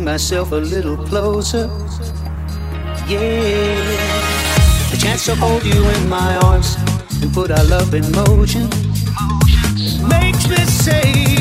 bring myself a little closer. Yeah. The chance to hold you in my arms and put our love in motion makes me say.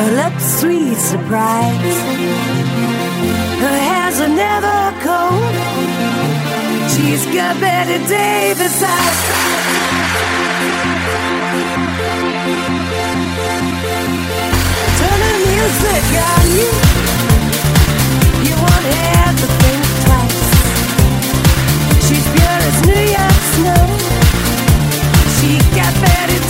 Her lips sweet surprise. Her hands are never cold. She's got Bette Davis eyes. Turn the music on you. You won't have to think twice. She's pure as New York snow. She got Betty.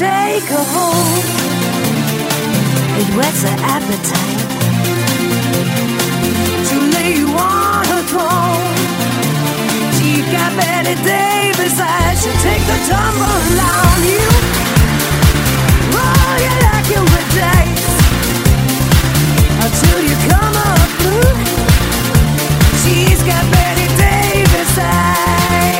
take a home. It whets her appetite to lay you on her throne. She got Bette Davis eyes. She take the tumble on you, roll you like you were dice until you come up blue. She's got Bette Davis eyes.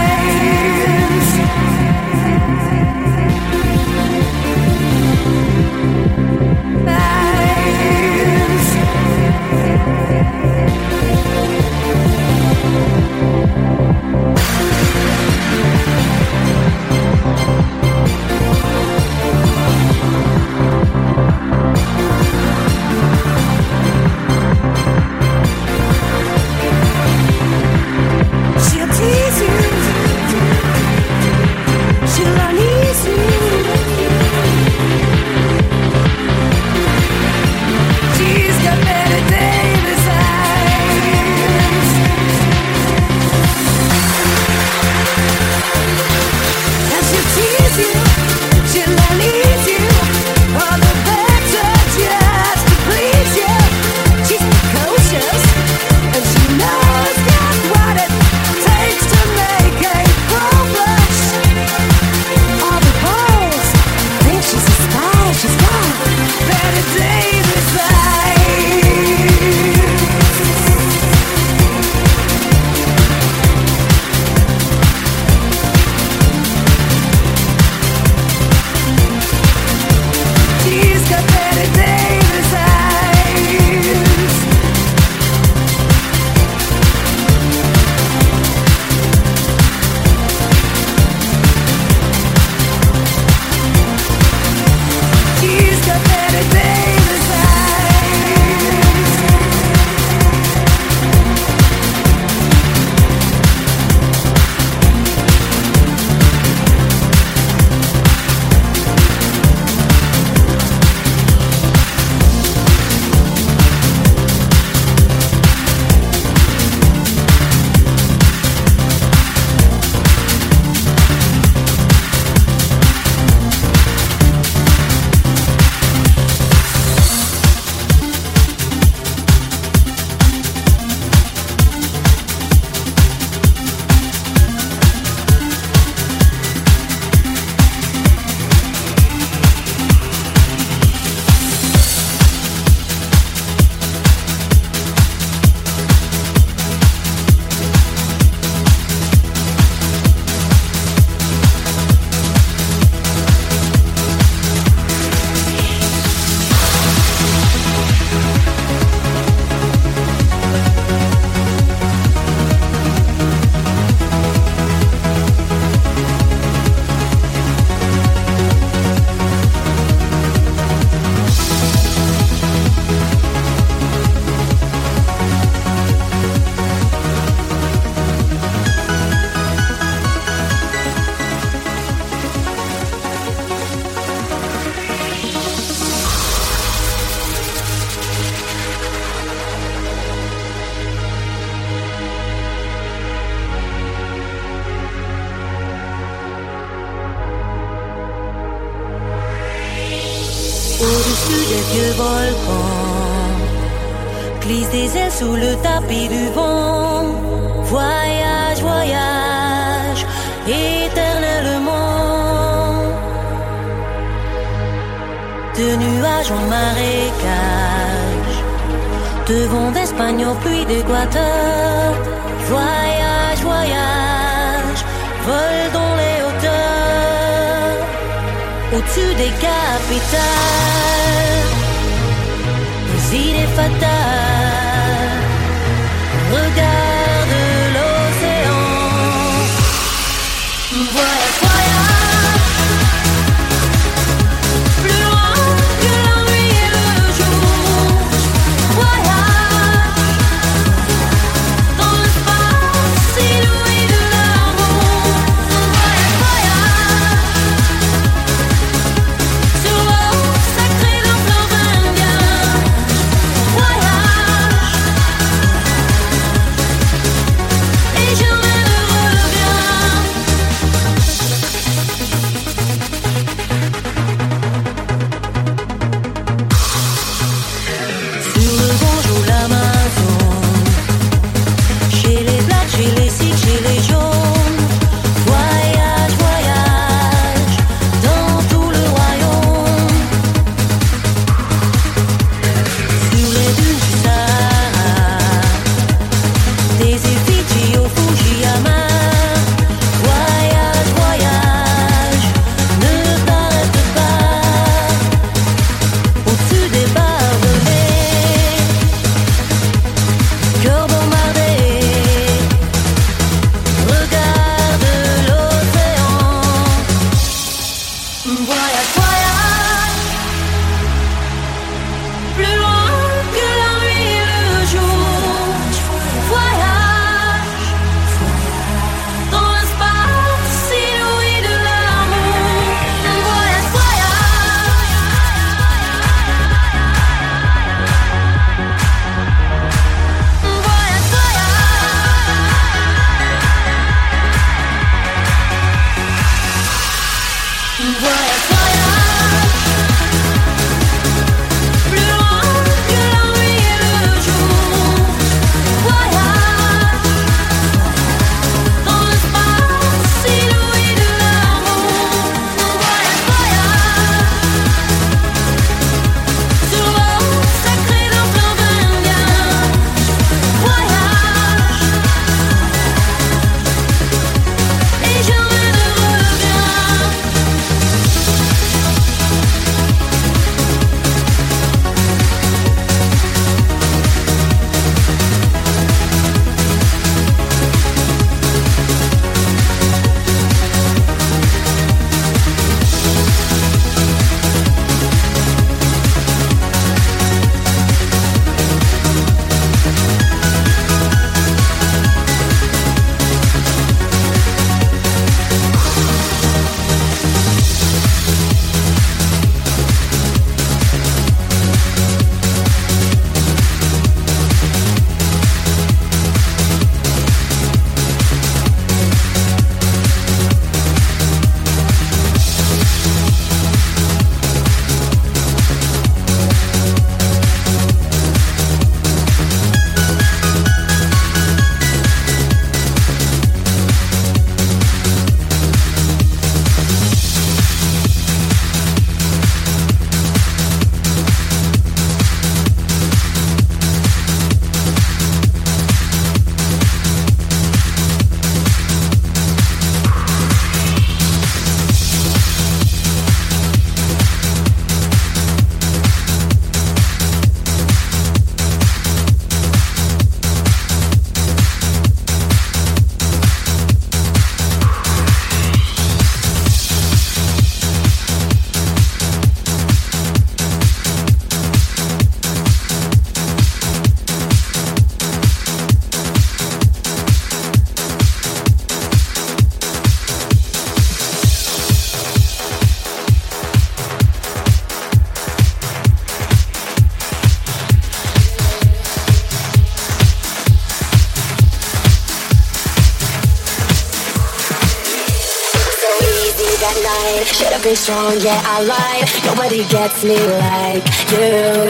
been strong, yeah, I lied. Nobody gets me like you.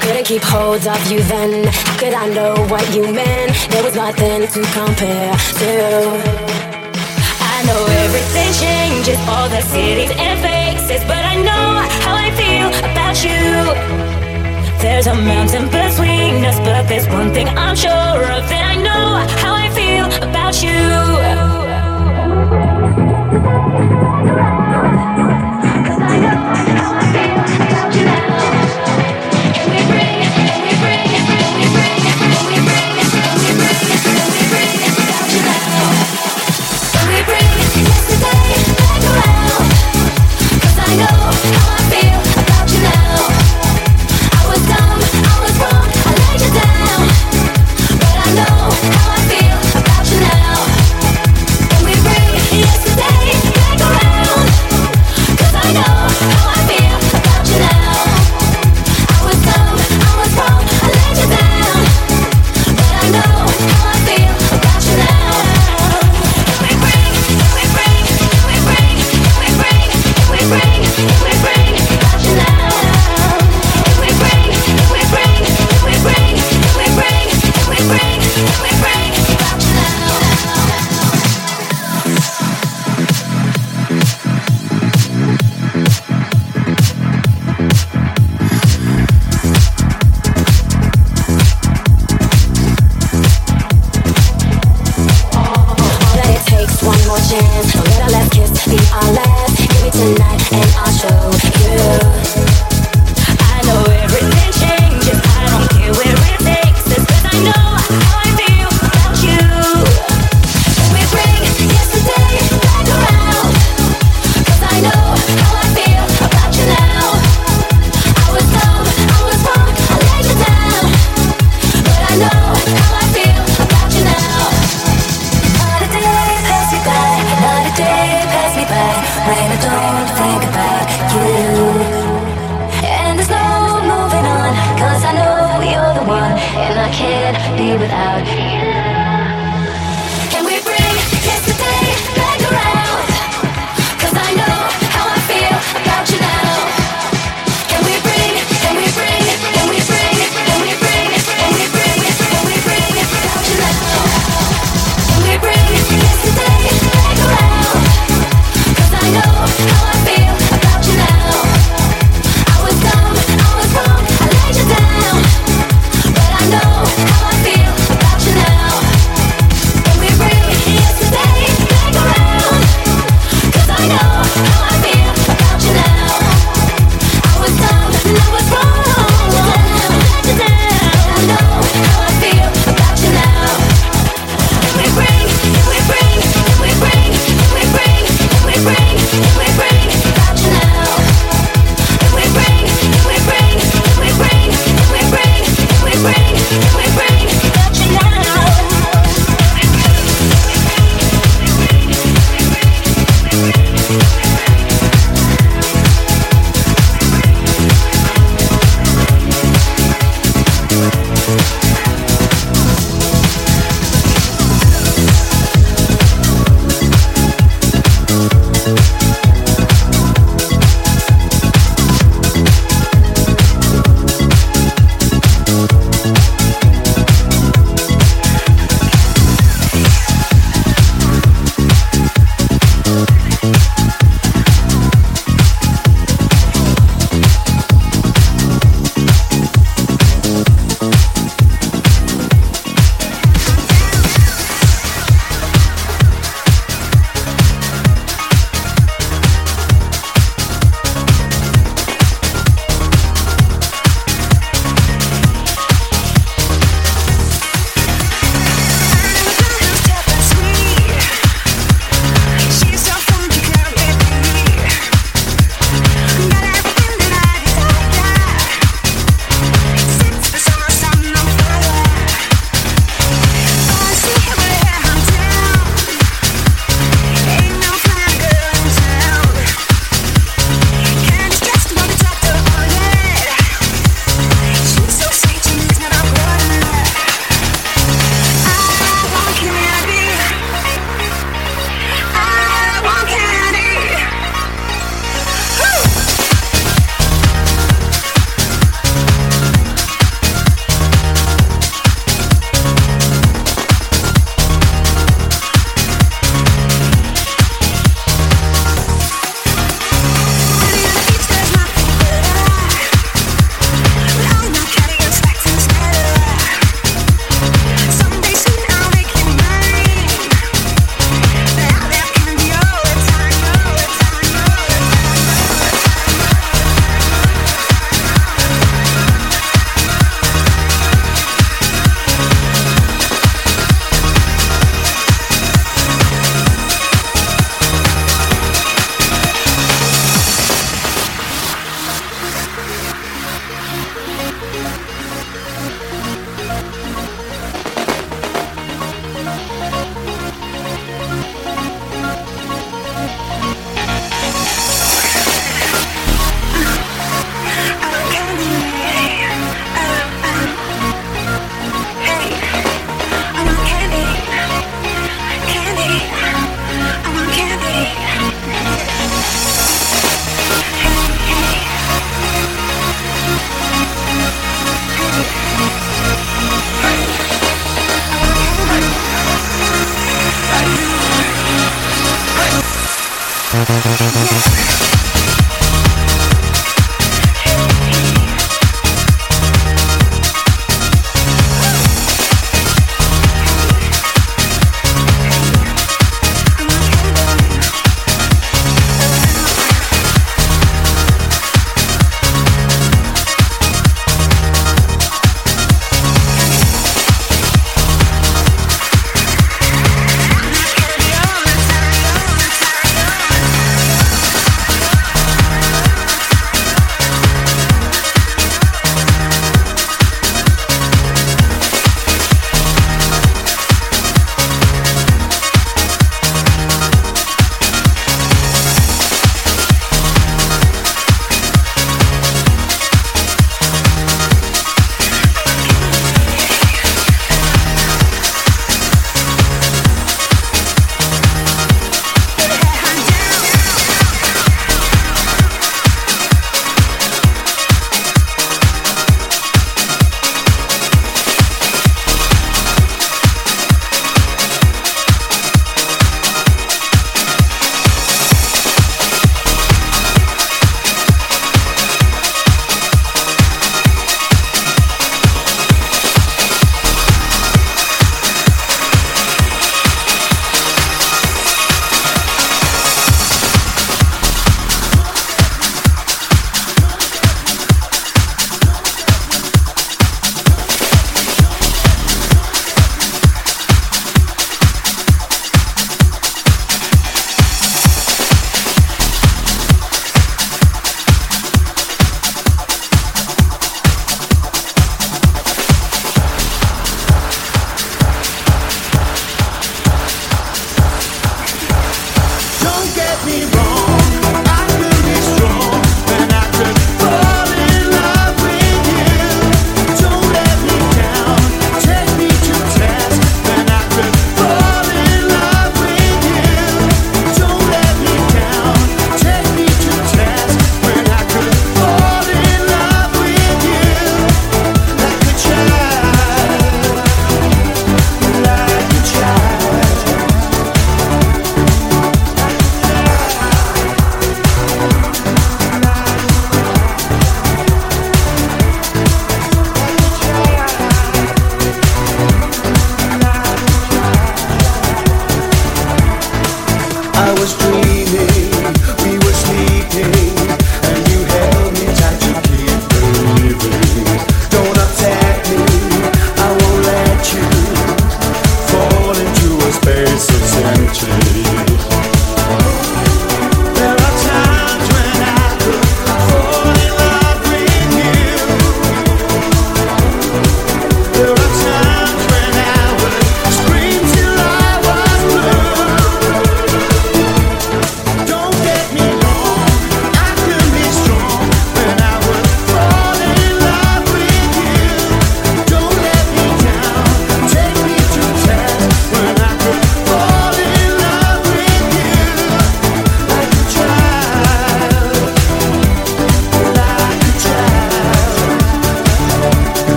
Couldn't keep hold of you then. How could I know what you meant? There was nothing to compare to. I know everything changes, all the cities and faces, but I know how I feel about you. There's a mountain between us, but there's one thing I'm sure of that I know how I feel about you. Cause I know how I feel about you now. How I can't be without you